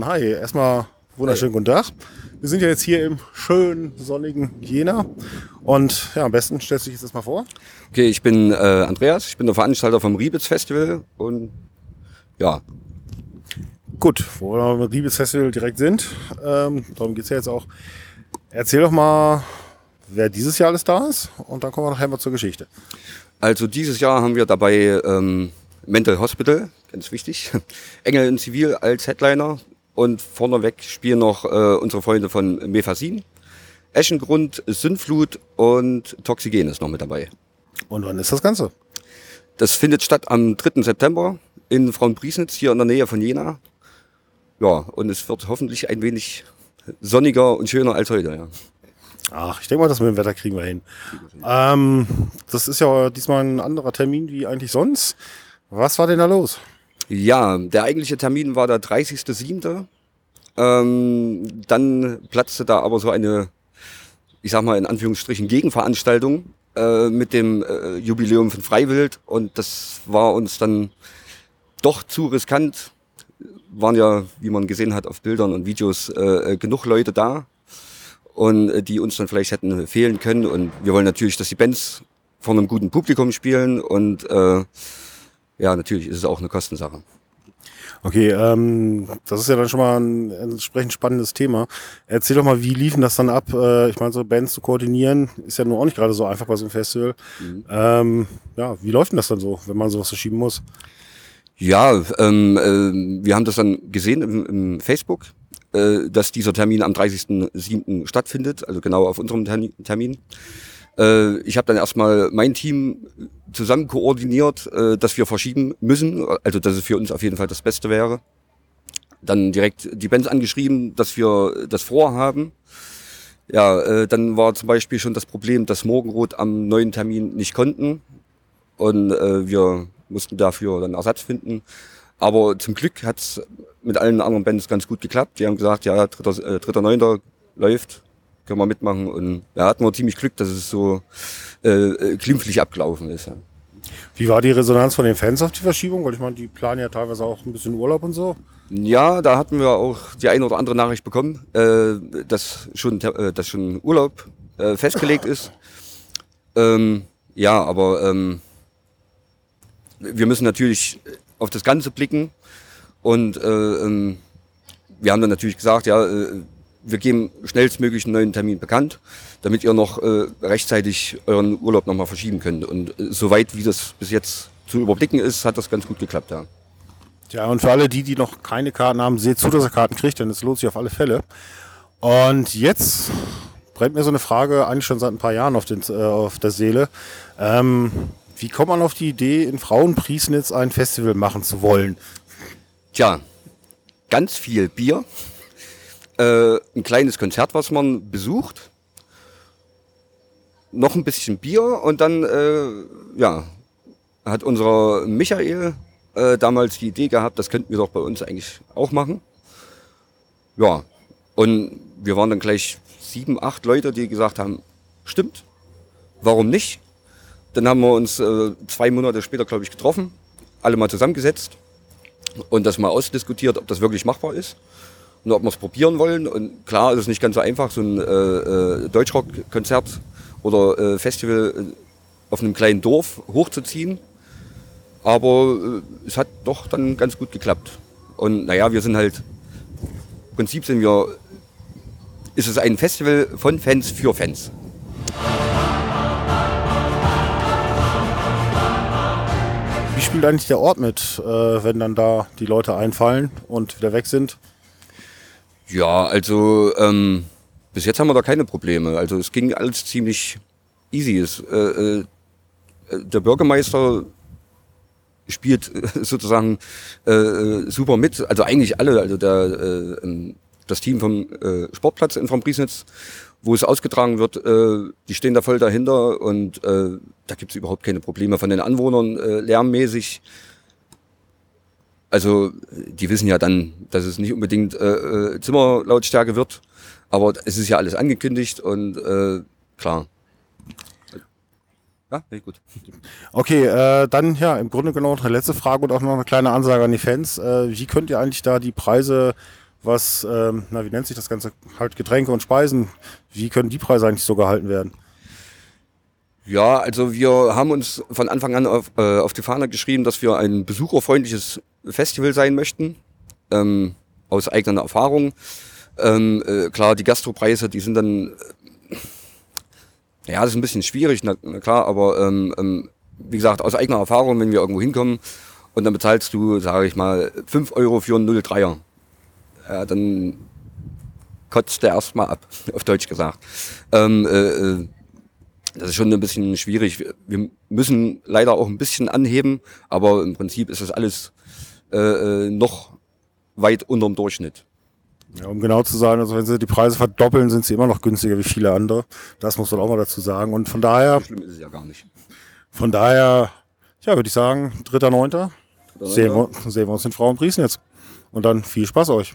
dann hi. Erstmal wunderschönen guten Tag. Wir sind ja jetzt hier im schönen, sonnigen Jena. Und ja, am besten stellst du dich jetzt erstmal vor. Okay, ich bin äh, Andreas, ich bin der Veranstalter vom Riebitz Festival und ja. Gut, wo wir beim Riebitz Festival direkt sind, ähm, darum geht's ja jetzt auch. Erzähl doch mal, wer dieses Jahr alles da ist und dann kommen wir nachher mal zur Geschichte. Also dieses Jahr haben wir dabei ähm, Mental Hospital, ganz wichtig, Engel in Zivil als Headliner und vorneweg spielen noch äh, unsere Freunde von Mephasin, Eschengrund, Sündflut und Toxigen ist noch mit dabei. Und wann ist das Ganze? Das findet statt am 3. September in Frauenpriesnitz, hier in der Nähe von Jena. Ja, und es wird hoffentlich ein wenig sonniger und schöner als heute, ja. Ach, ich denke mal, das mit dem Wetter kriegen wir hin. Ähm, das ist ja diesmal ein anderer Termin wie eigentlich sonst. Was war denn da los? Ja, der eigentliche Termin war der 30.07. Ähm, dann platzte da aber so eine, ich sag mal in Anführungsstrichen, Gegenveranstaltung äh, mit dem äh, Jubiläum von Freiwild und das war uns dann doch zu riskant. Waren ja, wie man gesehen hat auf Bildern und Videos, äh, genug Leute da und äh, die uns dann vielleicht hätten fehlen können. Und wir wollen natürlich, dass die Bands vor einem guten Publikum spielen und äh, ja, natürlich ist es auch eine Kostensache. Okay, ähm, das ist ja dann schon mal ein entsprechend spannendes Thema. Erzähl doch mal, wie liefen das dann ab? Äh, ich meine, so Bands zu koordinieren ist ja nur auch nicht gerade so einfach bei so einem Festival. Mhm. Ähm, ja, wie läuft denn das dann so, wenn man sowas verschieben muss? Ja, ähm, äh, wir haben das dann gesehen im, im Facebook, äh, dass dieser Termin am 30.07. stattfindet, also genau auf unserem Termin. Äh, ich habe dann erstmal mein Team zusammen koordiniert, äh, dass wir verschieben müssen, also dass es für uns auf jeden Fall das Beste wäre. Dann direkt die Bands angeschrieben, dass wir das vorhaben. Ja, äh, dann war zum Beispiel schon das Problem, dass Morgenrot am neuen Termin nicht konnten und äh, wir mussten dafür dann Ersatz finden. Aber zum Glück hat's mit allen anderen Bands ganz gut geklappt. Die haben gesagt, ja, dritter, äh, dritter Neunter läuft, können wir mitmachen. Und da hatten wir ziemlich Glück, dass es so äh, äh, glimpflich abgelaufen ist. Ja. Wie war die Resonanz von den Fans auf die Verschiebung? Weil ich meine, die planen ja teilweise auch ein bisschen Urlaub und so. Ja, da hatten wir auch die eine oder andere Nachricht bekommen, äh, dass, schon, äh, dass schon Urlaub äh, festgelegt ist. Ähm, ja, aber ähm, wir müssen natürlich auf das Ganze blicken und äh, ähm, wir haben dann natürlich gesagt, ja, äh, wir geben schnellstmöglich einen neuen Termin bekannt, damit ihr noch äh, rechtzeitig euren Urlaub nochmal verschieben könnt. Und äh, soweit wie das bis jetzt zu überblicken ist, hat das ganz gut geklappt, ja. Ja, und für alle die, die noch keine Karten haben, seht zu, dass ihr Karten kriegt, denn es lohnt sich auf alle Fälle. Und jetzt brennt mir so eine Frage eigentlich schon seit ein paar Jahren auf, den, äh, auf der Seele. Ähm, wie kommt man auf die Idee, in Frauenpriesnitz ein Festival machen zu wollen? Tja, ganz viel Bier äh, ein kleines Konzert, was man besucht, noch ein bisschen Bier und dann, äh, ja, hat unser Michael äh, damals die Idee gehabt, das könnten wir doch bei uns eigentlich auch machen. Ja, und wir waren dann gleich sieben, acht Leute, die gesagt haben, stimmt, warum nicht? Dann haben wir uns äh, zwei Monate später, glaube ich, getroffen, alle mal zusammengesetzt und das mal ausdiskutiert, ob das wirklich machbar ist und ob wir es probieren wollen. Und klar, es ist nicht ganz so einfach, so ein äh, äh, Deutschrock-Konzert oder äh, Festival äh, auf einem kleinen Dorf hochzuziehen. Aber äh, es hat doch dann ganz gut geklappt. Und naja, wir sind halt, im Prinzip sind wir, ist es ein Festival von Fans für Fans. Wie spielt eigentlich der Ort mit, äh, wenn dann da die Leute einfallen und wieder weg sind? Ja, also ähm, bis jetzt haben wir da keine Probleme. Also es ging alles ziemlich easy. Es, äh, äh, der Bürgermeister spielt sozusagen äh, äh, super mit. Also eigentlich alle. Also der, äh, ähm, das Team vom äh, Sportplatz in Frompriesnitz, wo es ausgetragen wird, äh, die stehen da voll dahinter und äh, da gibt's überhaupt keine Probleme von den Anwohnern äh, lärmmäßig. Also die wissen ja dann, dass es nicht unbedingt äh, äh, Zimmerlautstärke wird, aber es ist ja alles angekündigt und äh, klar. Ja, nee, gut. Okay, äh, dann ja, im Grunde genommen noch eine letzte Frage und auch noch eine kleine Ansage an die Fans. Äh, wie könnt ihr eigentlich da die Preise was, ähm, na, wie nennt sich das Ganze? Halt Getränke und Speisen. Wie können die Preise eigentlich so gehalten werden? Ja, also wir haben uns von Anfang an auf, äh, auf die Fahne geschrieben, dass wir ein besucherfreundliches Festival sein möchten. Ähm, aus eigener Erfahrung. Ähm, äh, klar, die Gastropreise, die sind dann, äh, ja, das ist ein bisschen schwierig, na, na klar, aber ähm, ähm, wie gesagt, aus eigener Erfahrung, wenn wir irgendwo hinkommen und dann bezahlst du, sage ich mal, 5 Euro für einen 03er, ja, dann kotzt der erstmal ab, auf Deutsch gesagt. Ähm, äh, äh, das ist schon ein bisschen schwierig. Wir müssen leider auch ein bisschen anheben, aber im Prinzip ist das alles äh, äh noch weit unterm Durchschnitt. Ja, um genau zu sein, also wenn sie die Preise verdoppeln, sind sie immer noch günstiger wie viele andere. Das muss man auch mal dazu sagen. Und von daher. So schlimm ist es ja gar nicht. Von daher, ja, würde ich sagen, 3.9. Sehen wir, sehen wir uns in Frau und Briesen jetzt. Und dann viel Spaß euch.